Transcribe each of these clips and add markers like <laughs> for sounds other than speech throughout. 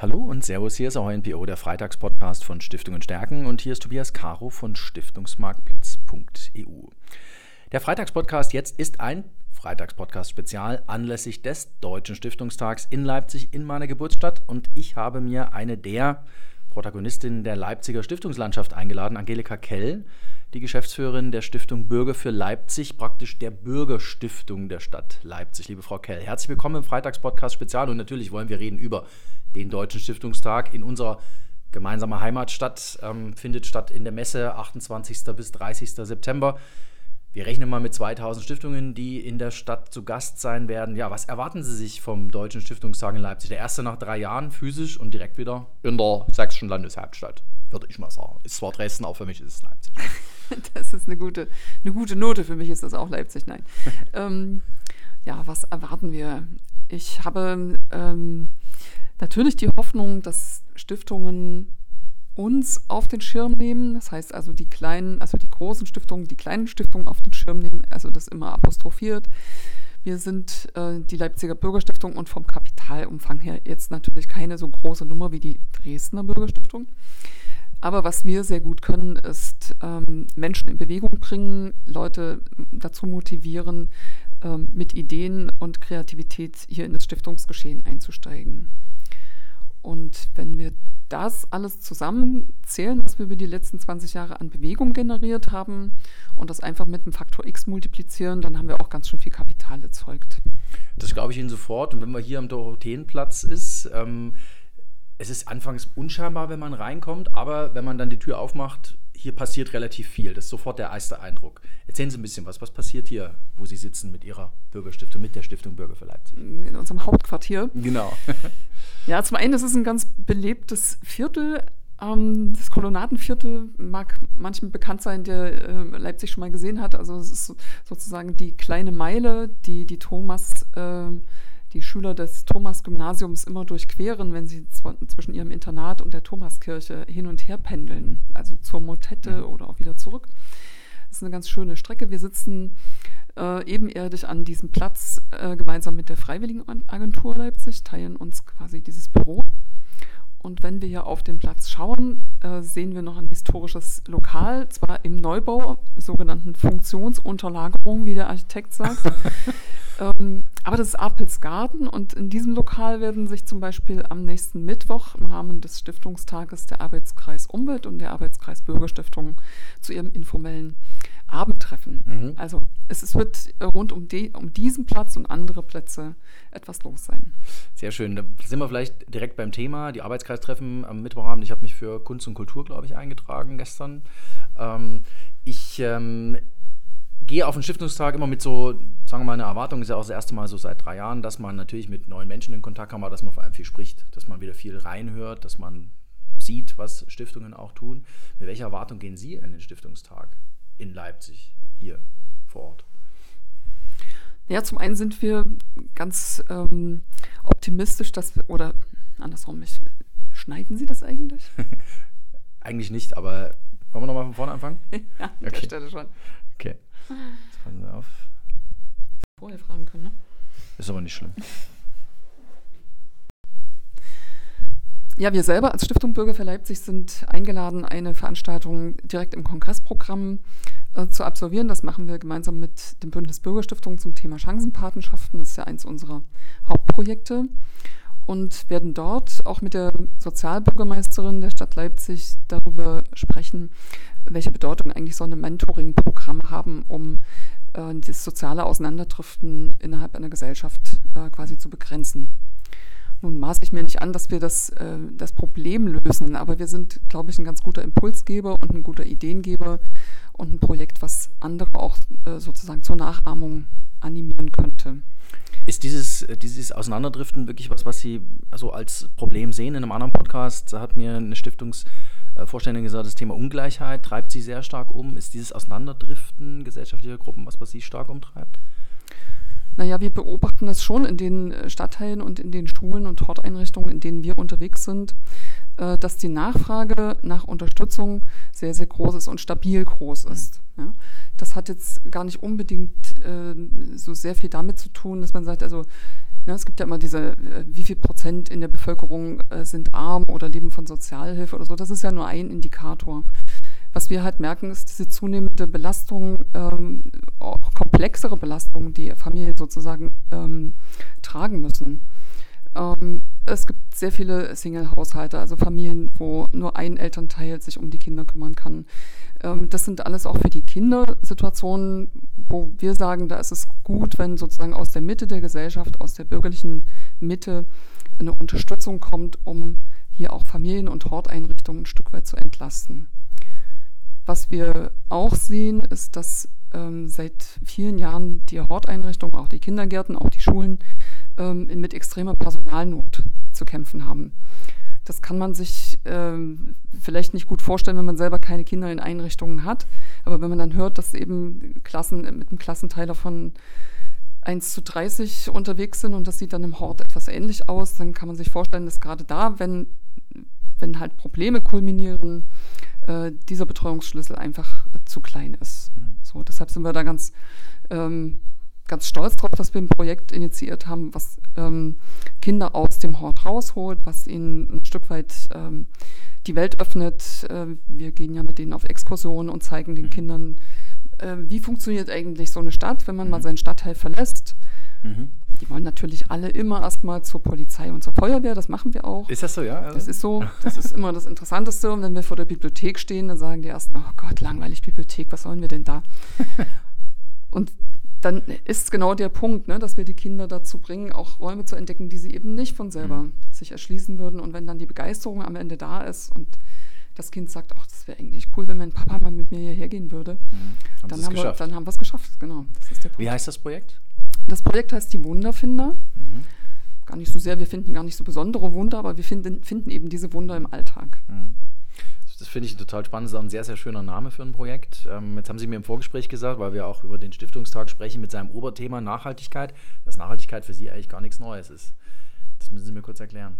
Hallo und Servus, hier ist auch NPO, der Freitagspodcast von Stiftungen Stärken und hier ist Tobias Caro von Stiftungsmarktplatz.eu. Der Freitagspodcast jetzt ist ein Freitagspodcast-Spezial anlässlich des Deutschen Stiftungstags in Leipzig in meiner Geburtsstadt und ich habe mir eine der Protagonistinnen der Leipziger Stiftungslandschaft eingeladen, Angelika Kell, die Geschäftsführerin der Stiftung Bürger für Leipzig, praktisch der Bürgerstiftung der Stadt Leipzig. Liebe Frau Kell, herzlich willkommen im Freitagspodcast-Spezial und natürlich wollen wir reden über den Deutschen Stiftungstag in unserer gemeinsamen Heimatstadt. Ähm, findet statt in der Messe 28. bis 30. September. Wir rechnen mal mit 2000 Stiftungen, die in der Stadt zu Gast sein werden. Ja, was erwarten Sie sich vom Deutschen Stiftungstag in Leipzig? Der erste nach drei Jahren physisch und direkt wieder in der sächsischen Landeshauptstadt, würde ich mal sagen. Ist zwar Dresden, auch für mich ist es Leipzig. <laughs> <laughs> das ist eine gute, eine gute Note. Für mich ist das auch Leipzig. Nein. <laughs> ähm, ja, was erwarten wir? Ich habe ähm, natürlich die Hoffnung, dass Stiftungen uns auf den Schirm nehmen. Das heißt also die kleinen, also die großen Stiftungen, die kleinen Stiftungen auf den Schirm nehmen, also das immer apostrophiert. Wir sind äh, die Leipziger Bürgerstiftung und vom Kapitalumfang her jetzt natürlich keine so große Nummer wie die Dresdner Bürgerstiftung. Aber was wir sehr gut können, ist ähm, Menschen in Bewegung bringen, Leute dazu motivieren, ähm, mit Ideen und Kreativität hier in das Stiftungsgeschehen einzusteigen. Und wenn wir das alles zusammenzählen, was wir über die letzten 20 Jahre an Bewegung generiert haben und das einfach mit einem Faktor X multiplizieren, dann haben wir auch ganz schön viel Kapital erzeugt. Das glaube ich Ihnen sofort. Und wenn man hier am Dorotheenplatz ist, ähm, es ist anfangs unscheinbar, wenn man reinkommt, aber wenn man dann die Tür aufmacht, hier passiert relativ viel. Das ist sofort der erste Eindruck. Erzählen Sie ein bisschen was. Was passiert hier, wo Sie sitzen mit Ihrer Bürgerstiftung, mit der Stiftung Bürger für Leipzig? In unserem Hauptquartier. Genau. <laughs> ja, zum einen ist es ein ganz belebtes Viertel. Ähm, das Kolonadenviertel mag manchem bekannt sein, der äh, Leipzig schon mal gesehen hat. Also es ist sozusagen die kleine Meile, die die Thomas äh, die Schüler des Thomas-Gymnasiums immer durchqueren, wenn sie zwischen ihrem Internat und der Thomaskirche hin und her pendeln, also zur Motette mhm. oder auch wieder zurück. Das ist eine ganz schöne Strecke. Wir sitzen äh, ebenerdig an diesem Platz äh, gemeinsam mit der Freiwilligenagentur Leipzig, teilen uns quasi dieses Büro. Und wenn wir hier auf den Platz schauen, äh, sehen wir noch ein historisches Lokal, zwar im Neubau, sogenannten Funktionsunterlagerung, wie der Architekt sagt. <laughs> ähm, aber das ist Apelsgarten und in diesem Lokal werden sich zum Beispiel am nächsten Mittwoch im Rahmen des Stiftungstages der Arbeitskreis Umwelt und der Arbeitskreis Bürgerstiftung zu ihrem informellen Abendtreffen. Mhm. Also es, wird rund um, die, um diesen Platz und andere Plätze etwas los sein. Sehr schön. Da sind wir vielleicht direkt beim Thema. Die Arbeitskreistreffen am Mittwochabend. Ich habe mich für Kunst und Kultur, glaube ich, eingetragen gestern. Ähm, ich ähm, gehe auf den Stiftungstag immer mit so, sagen wir mal, eine Erwartung, ist ja auch das erste Mal so seit drei Jahren, dass man natürlich mit neuen Menschen in Kontakt kommt, aber dass man vor allem viel spricht, dass man wieder viel reinhört, dass man sieht, was Stiftungen auch tun. Mit welcher Erwartung gehen Sie in den Stiftungstag in Leipzig, hier vor Ort? Ja, zum einen sind wir ganz ähm, optimistisch, dass wir, oder andersrum, ich, schneiden Sie das eigentlich? <laughs> eigentlich nicht, aber wollen wir nochmal von vorne anfangen? <laughs> ja, an okay. der Stelle schon. Okay. Jetzt passen Sie auf. Vorher fragen können, ne? Ist aber nicht schlimm. Ja, wir selber als Stiftung Bürger für Leipzig sind eingeladen, eine Veranstaltung direkt im Kongressprogramm äh, zu absolvieren. Das machen wir gemeinsam mit dem Bündnis Bürgerstiftung zum Thema Chancenpatenschaften. Das ist ja eins unserer Hauptprojekte. Und werden dort auch mit der Sozialbürgermeisterin der Stadt Leipzig darüber sprechen, welche Bedeutung eigentlich so ein Mentoring-Programm haben, um äh, das soziale Auseinanderdriften innerhalb einer Gesellschaft äh, quasi zu begrenzen. Nun maße ich mir nicht an, dass wir das, äh, das Problem lösen, aber wir sind, glaube ich, ein ganz guter Impulsgeber und ein guter Ideengeber und ein Projekt, was andere auch äh, sozusagen zur Nachahmung animieren könnte. Ist dieses, äh, dieses Auseinanderdriften wirklich was, was Sie also als Problem sehen? In einem anderen Podcast hat mir eine Stiftungsvorständin gesagt, das Thema Ungleichheit treibt Sie sehr stark um. Ist dieses Auseinanderdriften gesellschaftlicher Gruppen was, was Sie stark umtreibt? Naja, wir beobachten das schon in den äh, Stadtteilen und in den Schulen und Horteinrichtungen, in denen wir unterwegs sind, äh, dass die Nachfrage nach Unterstützung sehr, sehr groß ist und stabil groß ist. Ja. Das hat jetzt gar nicht unbedingt äh, so sehr viel damit zu tun, dass man sagt, also Ne, es gibt ja immer diese, äh, wie viel Prozent in der Bevölkerung äh, sind arm oder leben von Sozialhilfe oder so. Das ist ja nur ein Indikator. Was wir halt merken, ist diese zunehmende Belastung, ähm, auch komplexere Belastung, die Familien sozusagen ähm, tragen müssen. Ähm, es gibt sehr viele Single-Haushalte, also Familien, wo nur ein Elternteil sich um die Kinder kümmern kann. Ähm, das sind alles auch für die Kinder Situationen, wo wir sagen, da ist es gut, wenn sozusagen aus der Mitte der Gesellschaft, aus der bürgerlichen Mitte eine Unterstützung kommt, um hier auch Familien und Horteinrichtungen ein Stück weit zu entlasten. Was wir auch sehen, ist, dass ähm, seit vielen Jahren die Horteinrichtungen, auch die Kindergärten, auch die Schulen ähm, mit extremer Personalnot zu kämpfen haben. Das kann man sich ähm, vielleicht nicht gut vorstellen, wenn man selber keine Kinder in Einrichtungen hat. Aber wenn man dann hört, dass eben Klassen mit einem Klassenteiler von 1 zu 30 unterwegs sind und das sieht dann im Hort etwas ähnlich aus, dann kann man sich vorstellen, dass gerade da, wenn, wenn halt Probleme kulminieren, äh, dieser Betreuungsschlüssel einfach äh, zu klein ist. Mhm. So, deshalb sind wir da ganz ähm, ganz stolz darauf, dass wir ein Projekt initiiert haben, was ähm, Kinder aus dem Hort rausholt, was ihnen ein Stück weit ähm, die Welt öffnet. Äh, wir gehen ja mit denen auf Exkursionen und zeigen den mhm. Kindern, äh, wie funktioniert eigentlich so eine Stadt, wenn man mhm. mal seinen Stadtteil verlässt. Mhm. Die wollen natürlich alle immer erstmal zur Polizei und zur Feuerwehr, das machen wir auch. Ist das so, ja? Also das ist so, das ist immer das Interessanteste. Und wenn wir vor der Bibliothek stehen, dann sagen die ersten, oh Gott, langweilig Bibliothek, was sollen wir denn da? <laughs> und dann ist genau der Punkt, ne, dass wir die Kinder dazu bringen, auch Räume zu entdecken, die sie eben nicht von selber mhm. sich erschließen würden. Und wenn dann die Begeisterung am Ende da ist und das Kind sagt, ach, das wäre eigentlich cool, wenn mein Papa mal mit mir hierher gehen würde, mhm. dann, haben wir, dann haben wir es geschafft. Genau, das ist der Punkt. Wie heißt das Projekt? Das Projekt heißt die Wunderfinder. Mhm. Gar nicht so sehr, wir finden gar nicht so besondere Wunder, aber wir finden, finden eben diese Wunder im Alltag. Das finde ich total spannend. Das ist auch ein sehr, sehr schöner Name für ein Projekt. Ähm, jetzt haben Sie mir im Vorgespräch gesagt, weil wir auch über den Stiftungstag sprechen, mit seinem Oberthema Nachhaltigkeit, dass Nachhaltigkeit für Sie eigentlich gar nichts Neues ist. Das müssen Sie mir kurz erklären.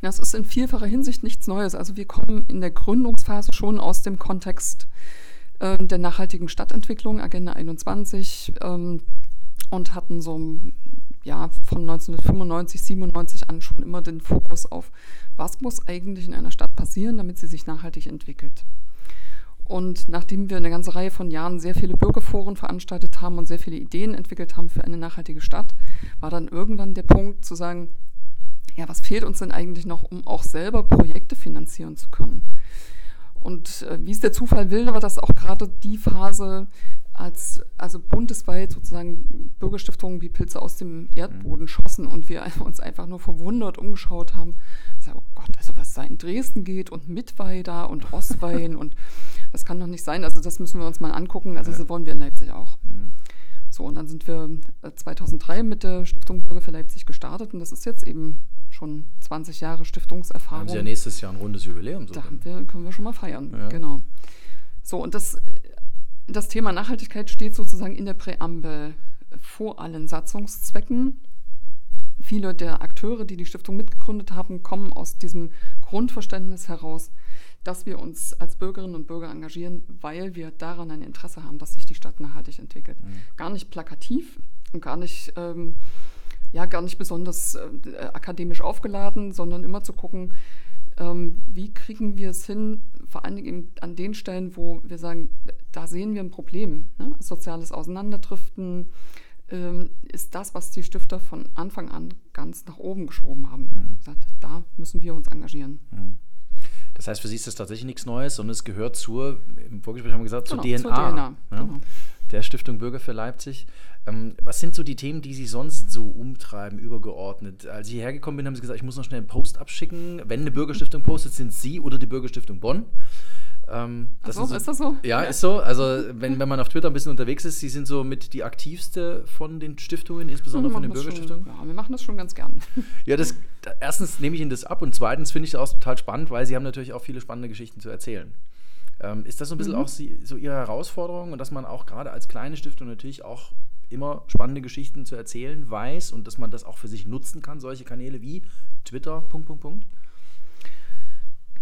Das ist in vielfacher Hinsicht nichts Neues. Also wir kommen in der Gründungsphase schon aus dem Kontext äh, der nachhaltigen Stadtentwicklung, Agenda 21, ähm, und hatten so ja, von 1995, 97 an schon immer den Fokus auf, was muss eigentlich in einer Stadt passieren, damit sie sich nachhaltig entwickelt. Und nachdem wir eine ganze Reihe von Jahren sehr viele Bürgerforen veranstaltet haben und sehr viele Ideen entwickelt haben für eine nachhaltige Stadt, war dann irgendwann der Punkt zu sagen, ja, was fehlt uns denn eigentlich noch, um auch selber Projekte finanzieren zu können? Und äh, wie es der Zufall will, war das auch gerade die Phase, als also bundesweit sozusagen Bürgerstiftungen wie Pilze aus dem Erdboden mhm. schossen und wir <laughs> uns einfach nur verwundert umgeschaut haben. Sag, oh Gott, also was da in Dresden geht und Mittweida und <laughs> Rosswein und das kann doch nicht sein. Also das müssen wir uns mal angucken. Also das wollen wir in Leipzig auch. Mhm. So, und dann sind wir 2003 äh, mit der Stiftung Bürger für Leipzig gestartet und das ist jetzt eben schon 20 Jahre Stiftungserfahrung. Haben Sie ja nächstes Jahr ein rundes Jubiläum. So da wir, können wir schon mal feiern, ja. genau. So, und das das Thema Nachhaltigkeit steht sozusagen in der Präambel vor allen Satzungszwecken. Viele der Akteure, die die Stiftung mitgegründet haben, kommen aus diesem Grundverständnis heraus, dass wir uns als Bürgerinnen und Bürger engagieren, weil wir daran ein Interesse haben, dass sich die Stadt nachhaltig entwickelt. Mhm. Gar nicht plakativ und gar nicht, ähm, ja, gar nicht besonders äh, akademisch aufgeladen, sondern immer zu gucken, ähm, wie kriegen wir es hin, vor allen Dingen an den Stellen, wo wir sagen, da sehen wir ein Problem. Ne? Soziales Auseinanderdriften ähm, ist das, was die Stifter von Anfang an ganz nach oben geschoben haben. Mhm. Gesagt, da müssen wir uns engagieren. Mhm. Das heißt, für Sie ist das tatsächlich nichts Neues, sondern es gehört zur, im Vorgespräch haben wir gesagt, genau, zur DNA, zur DNA ja, genau. der Stiftung Bürger für Leipzig. Ähm, was sind so die Themen, die Sie sonst so umtreiben, übergeordnet? Als ich hierher gekommen bin, haben Sie gesagt, ich muss noch schnell einen Post abschicken. Wenn eine Bürgerstiftung postet, sind Sie oder die Bürgerstiftung Bonn. Ähm, das so, so, ist das so? Ja, ja, ist so. Also wenn, wenn man auf Twitter ein bisschen unterwegs ist, Sie sind so mit die aktivste von den Stiftungen, insbesondere von den Bürgerstiftungen. ja, wir machen das schon ganz gern. <laughs> Ja, das, erstens nehme ich Ihnen das ab und zweitens finde ich das auch total spannend, weil Sie haben natürlich auch viele spannende Geschichten zu erzählen. Ähm, ist das so ein bisschen mhm. auch so Ihre Herausforderung und dass man auch gerade als kleine Stiftung natürlich auch immer spannende Geschichten zu erzählen weiß und dass man das auch für sich nutzen kann, solche Kanäle wie Twitter, Punkt, Punkt, Punkt?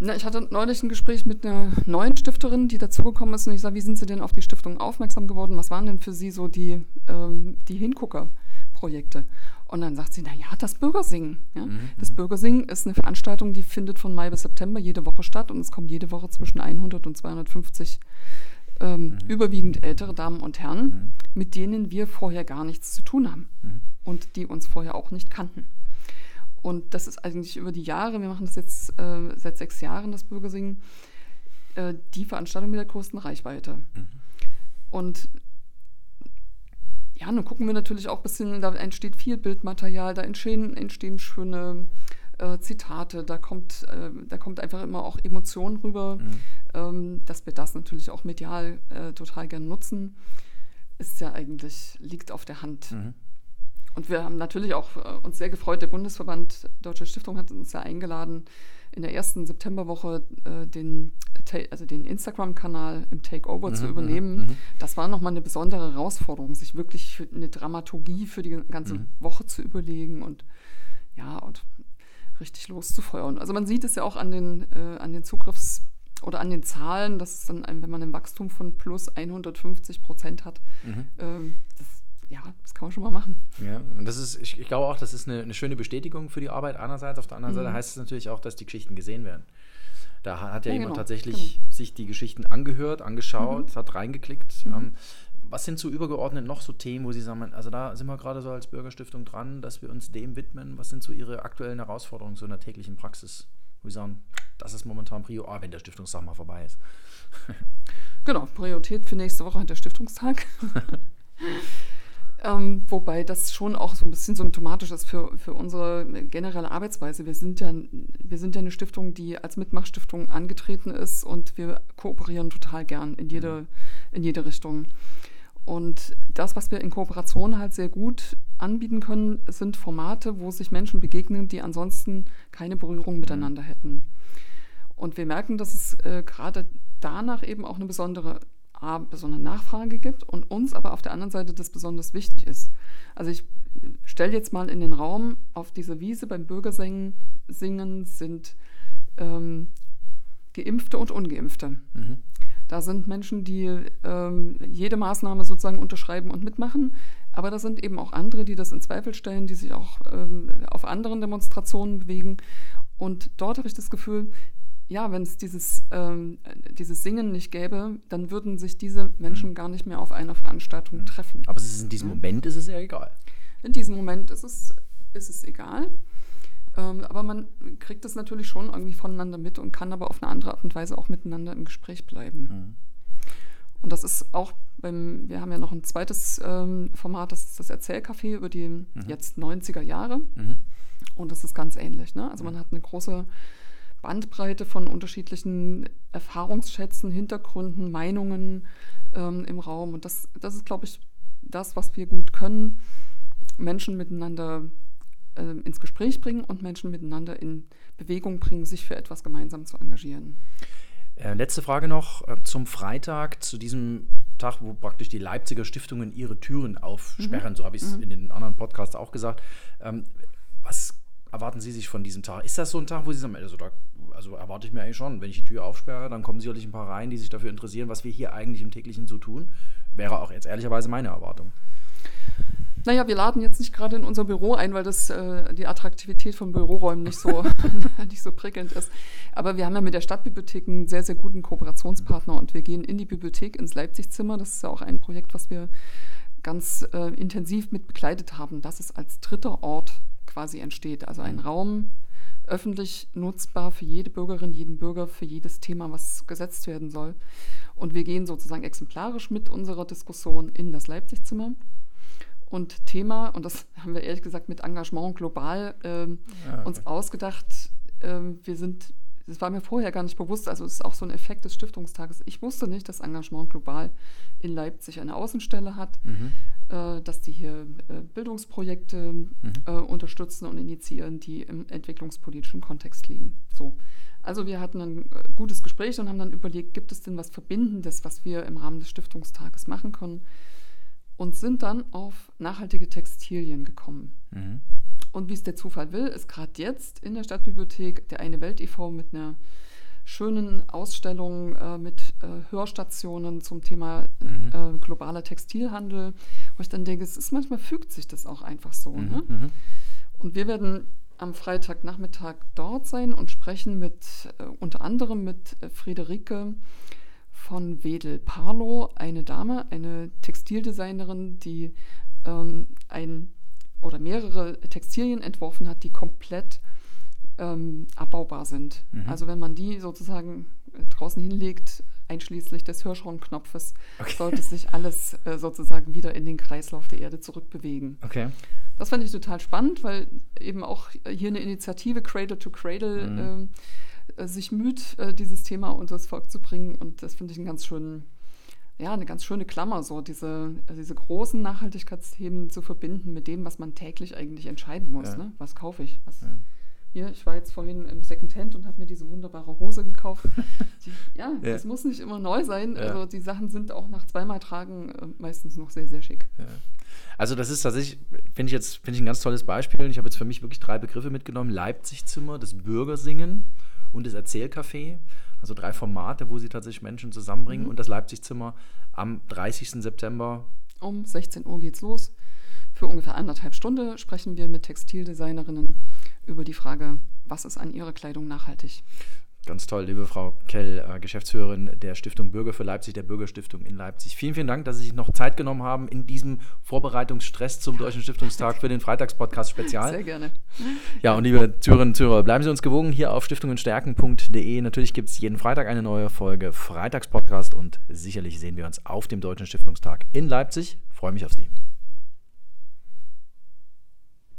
Na, ich hatte neulich ein Gespräch mit einer neuen Stifterin, die dazugekommen ist und ich sage, wie sind Sie denn auf die Stiftung aufmerksam geworden? Was waren denn für Sie so die, ähm, die Hingucker? Projekte. Und dann sagt sie, na ja, das Bürgersingen. Ja? Mhm, das mhm. Bürgersingen ist eine Veranstaltung, die findet von Mai bis September jede Woche statt und es kommen jede Woche zwischen 100 und 250 ähm, mhm. überwiegend ältere Damen und Herren, mhm. mit denen wir vorher gar nichts zu tun haben mhm. und die uns vorher auch nicht kannten. Und das ist eigentlich über die Jahre, wir machen das jetzt äh, seit sechs Jahren, das Bürgersingen, äh, die Veranstaltung mit der größten Reichweite. Mhm. Und ja, dann gucken wir natürlich auch ein bisschen, da entsteht viel Bildmaterial, da entstehen, entstehen schöne äh, Zitate, da kommt, äh, da kommt einfach immer auch Emotion rüber, mhm. ähm, dass wir das natürlich auch medial äh, total gern nutzen, ist ja eigentlich, liegt auf der Hand. Mhm. Und wir haben natürlich auch äh, uns sehr gefreut, der Bundesverband Deutsche Stiftung hat uns ja eingeladen, in der ersten Septemberwoche äh, den, also den Instagram-Kanal im Takeover mhm, zu übernehmen. Mhm, mhm. Das war nochmal eine besondere Herausforderung, sich wirklich für eine Dramaturgie für die ganze mhm. Woche zu überlegen und ja, und richtig loszufeuern. Also man sieht es ja auch an den, äh, an den Zugriffs- oder an den Zahlen, dass dann, wenn man ein Wachstum von plus 150 Prozent hat, mhm. ähm, das ja, das kann man schon mal machen. Ja, und das ist, ich, ich glaube auch, das ist eine, eine, schöne Bestätigung für die Arbeit einerseits. Auf der anderen mhm. Seite heißt es natürlich auch, dass die Geschichten gesehen werden. Da hat ja, ja jemand genau, tatsächlich genau. sich die Geschichten angehört, angeschaut, mhm. hat reingeklickt. Mhm. Ähm, was sind so übergeordnet noch so Themen, wo Sie sagen, also da sind wir gerade so als Bürgerstiftung dran, dass wir uns dem widmen? Was sind so Ihre aktuellen Herausforderungen so in der täglichen Praxis? Wo Sie sagen, das ist momentan Prio A, wenn der Stiftungstag mal vorbei ist. <laughs> genau, Priorität für nächste Woche hat der Stiftungstag. <laughs> Ähm, wobei das schon auch so ein bisschen symptomatisch ist für, für unsere generelle Arbeitsweise. Wir sind, ja, wir sind ja eine Stiftung, die als Mitmachstiftung angetreten ist und wir kooperieren total gern in jede, in jede Richtung. Und das, was wir in Kooperation halt sehr gut anbieten können, sind Formate, wo sich Menschen begegnen, die ansonsten keine Berührung miteinander hätten. Und wir merken, dass es äh, gerade danach eben auch eine besondere A, besondere Nachfrage gibt und uns aber auf der anderen Seite das besonders wichtig ist. Also ich stelle jetzt mal in den Raum, auf dieser Wiese beim Bürgersingen singen sind ähm, Geimpfte und Ungeimpfte. Mhm. Da sind Menschen, die ähm, jede Maßnahme sozusagen unterschreiben und mitmachen. Aber da sind eben auch andere, die das in Zweifel stellen, die sich auch ähm, auf anderen Demonstrationen bewegen. Und dort habe ich das Gefühl, ja, wenn es dieses, ähm, dieses Singen nicht gäbe, dann würden sich diese Menschen mhm. gar nicht mehr auf einer Veranstaltung mhm. treffen. Aber in diesem ja. Moment ist es ja egal. In diesem Moment ist es, ist es egal. Ähm, aber man kriegt es natürlich schon irgendwie voneinander mit und kann aber auf eine andere Art und Weise auch miteinander im Gespräch bleiben. Mhm. Und das ist auch beim, wir haben ja noch ein zweites ähm, Format, das ist das Erzählcafé über die mhm. jetzt 90er Jahre. Mhm. Und das ist ganz ähnlich. Ne? Also man hat eine große Bandbreite von unterschiedlichen Erfahrungsschätzen, Hintergründen, Meinungen ähm, im Raum. Und das, das ist, glaube ich, das, was wir gut können, Menschen miteinander äh, ins Gespräch bringen und Menschen miteinander in Bewegung bringen, sich für etwas gemeinsam zu engagieren. Äh, letzte Frage noch äh, zum Freitag, zu diesem Tag, wo praktisch die Leipziger Stiftungen ihre Türen aufsperren. Mhm. So habe ich es mhm. in den anderen Podcasts auch gesagt. Ähm, was erwarten Sie sich von diesem Tag? Ist das so ein Tag, wo Sie sagen, also, da, also erwarte ich mir eigentlich schon, wenn ich die Tür aufsperre, dann kommen sicherlich ein paar rein, die sich dafür interessieren, was wir hier eigentlich im täglichen so tun? Wäre auch jetzt ehrlicherweise meine Erwartung. Naja, wir laden jetzt nicht gerade in unser Büro ein, weil das äh, die Attraktivität von Büroräumen nicht so, <laughs> nicht so prickelnd ist. Aber wir haben ja mit der Stadtbibliothek einen sehr, sehr guten Kooperationspartner und wir gehen in die Bibliothek, ins Leipzig-Zimmer. Das ist ja auch ein Projekt, was wir ganz äh, intensiv mit begleitet haben, dass es als dritter Ort quasi entsteht. Also ein. Raum öffentlich nutzbar für jede Bürgerin, jeden Bürger, für jedes Thema, was gesetzt werden soll. Und wir gehen sozusagen exemplarisch mit unserer Diskussion in das Leipzig-Zimmer. Und Thema, und das <laughs> haben wir ehrlich gesagt mit Engagement global ähm, ja, okay. uns ausgedacht, ähm, wir sind das war mir vorher gar nicht bewusst. Also es ist auch so ein Effekt des Stiftungstages. Ich wusste nicht, dass Engagement Global in Leipzig eine Außenstelle hat, mhm. äh, dass die hier äh, Bildungsprojekte mhm. äh, unterstützen und initiieren, die im entwicklungspolitischen Kontext liegen. So. Also wir hatten ein äh, gutes Gespräch und haben dann überlegt, gibt es denn was Verbindendes, was wir im Rahmen des Stiftungstages machen können? Und sind dann auf nachhaltige Textilien gekommen. Mhm. Und wie es der Zufall will, ist gerade jetzt in der Stadtbibliothek der Eine Welt e.V. mit einer schönen Ausstellung äh, mit äh, Hörstationen zum Thema mhm. äh, globaler Textilhandel, wo ich dann denke, es ist manchmal fügt sich das auch einfach so. Mhm. Ne? Mhm. Und wir werden am Freitagnachmittag dort sein und sprechen mit äh, unter anderem mit äh, Friederike von Wedel Parlo, eine Dame, eine Textildesignerin, die ähm, ein oder mehrere Textilien entworfen hat, die komplett ähm, abbaubar sind. Mhm. Also wenn man die sozusagen äh, draußen hinlegt, einschließlich des Hirschhornknopfes, okay. sollte sich alles äh, sozusagen wieder in den Kreislauf der Erde zurückbewegen. Okay. Das fand ich total spannend, weil eben auch hier eine Initiative Cradle to Cradle mhm. äh, sich müht, äh, dieses Thema unter das Volk zu bringen. Und das finde ich einen ganz schönen ja, eine ganz schöne Klammer, so diese, diese großen Nachhaltigkeitsthemen zu verbinden mit dem, was man täglich eigentlich entscheiden muss. Ja. Ne? Was kaufe ich? Was, ja. Hier, ich war jetzt vorhin im Secondhand und habe mir diese wunderbare Hose gekauft. <laughs> Die, ja, ja, das muss nicht immer neu sein. Also die Sachen sind auch nach zweimal Tragen äh, meistens noch sehr, sehr schick. Also das ist tatsächlich, finde ich jetzt, finde ich ein ganz tolles Beispiel. Ich habe jetzt für mich wirklich drei Begriffe mitgenommen. Leipzig-Zimmer, das Bürgersingen und das Erzählcafé. Also drei Formate, wo sie tatsächlich Menschen zusammenbringen. Mhm. Und das Leipzig-Zimmer am 30. September. Um 16 Uhr geht's los. Für ungefähr anderthalb Stunden sprechen wir mit Textildesignerinnen über die Frage, was ist an ihrer Kleidung nachhaltig. Ganz toll, liebe Frau Kell, äh, Geschäftsführerin der Stiftung Bürger für Leipzig, der Bürgerstiftung in Leipzig. Vielen, vielen Dank, dass Sie sich noch Zeit genommen haben in diesem Vorbereitungsstress zum Deutschen Stiftungstag für den Freitagspodcast Spezial. Sehr gerne. Ja, und liebe Zürerinnen und Zuhörer, bleiben Sie uns gewogen hier auf stiftungenstärken.de. Natürlich gibt es jeden Freitag eine neue Folge Freitagspodcast und sicherlich sehen wir uns auf dem Deutschen Stiftungstag in Leipzig. Ich freue mich auf Sie.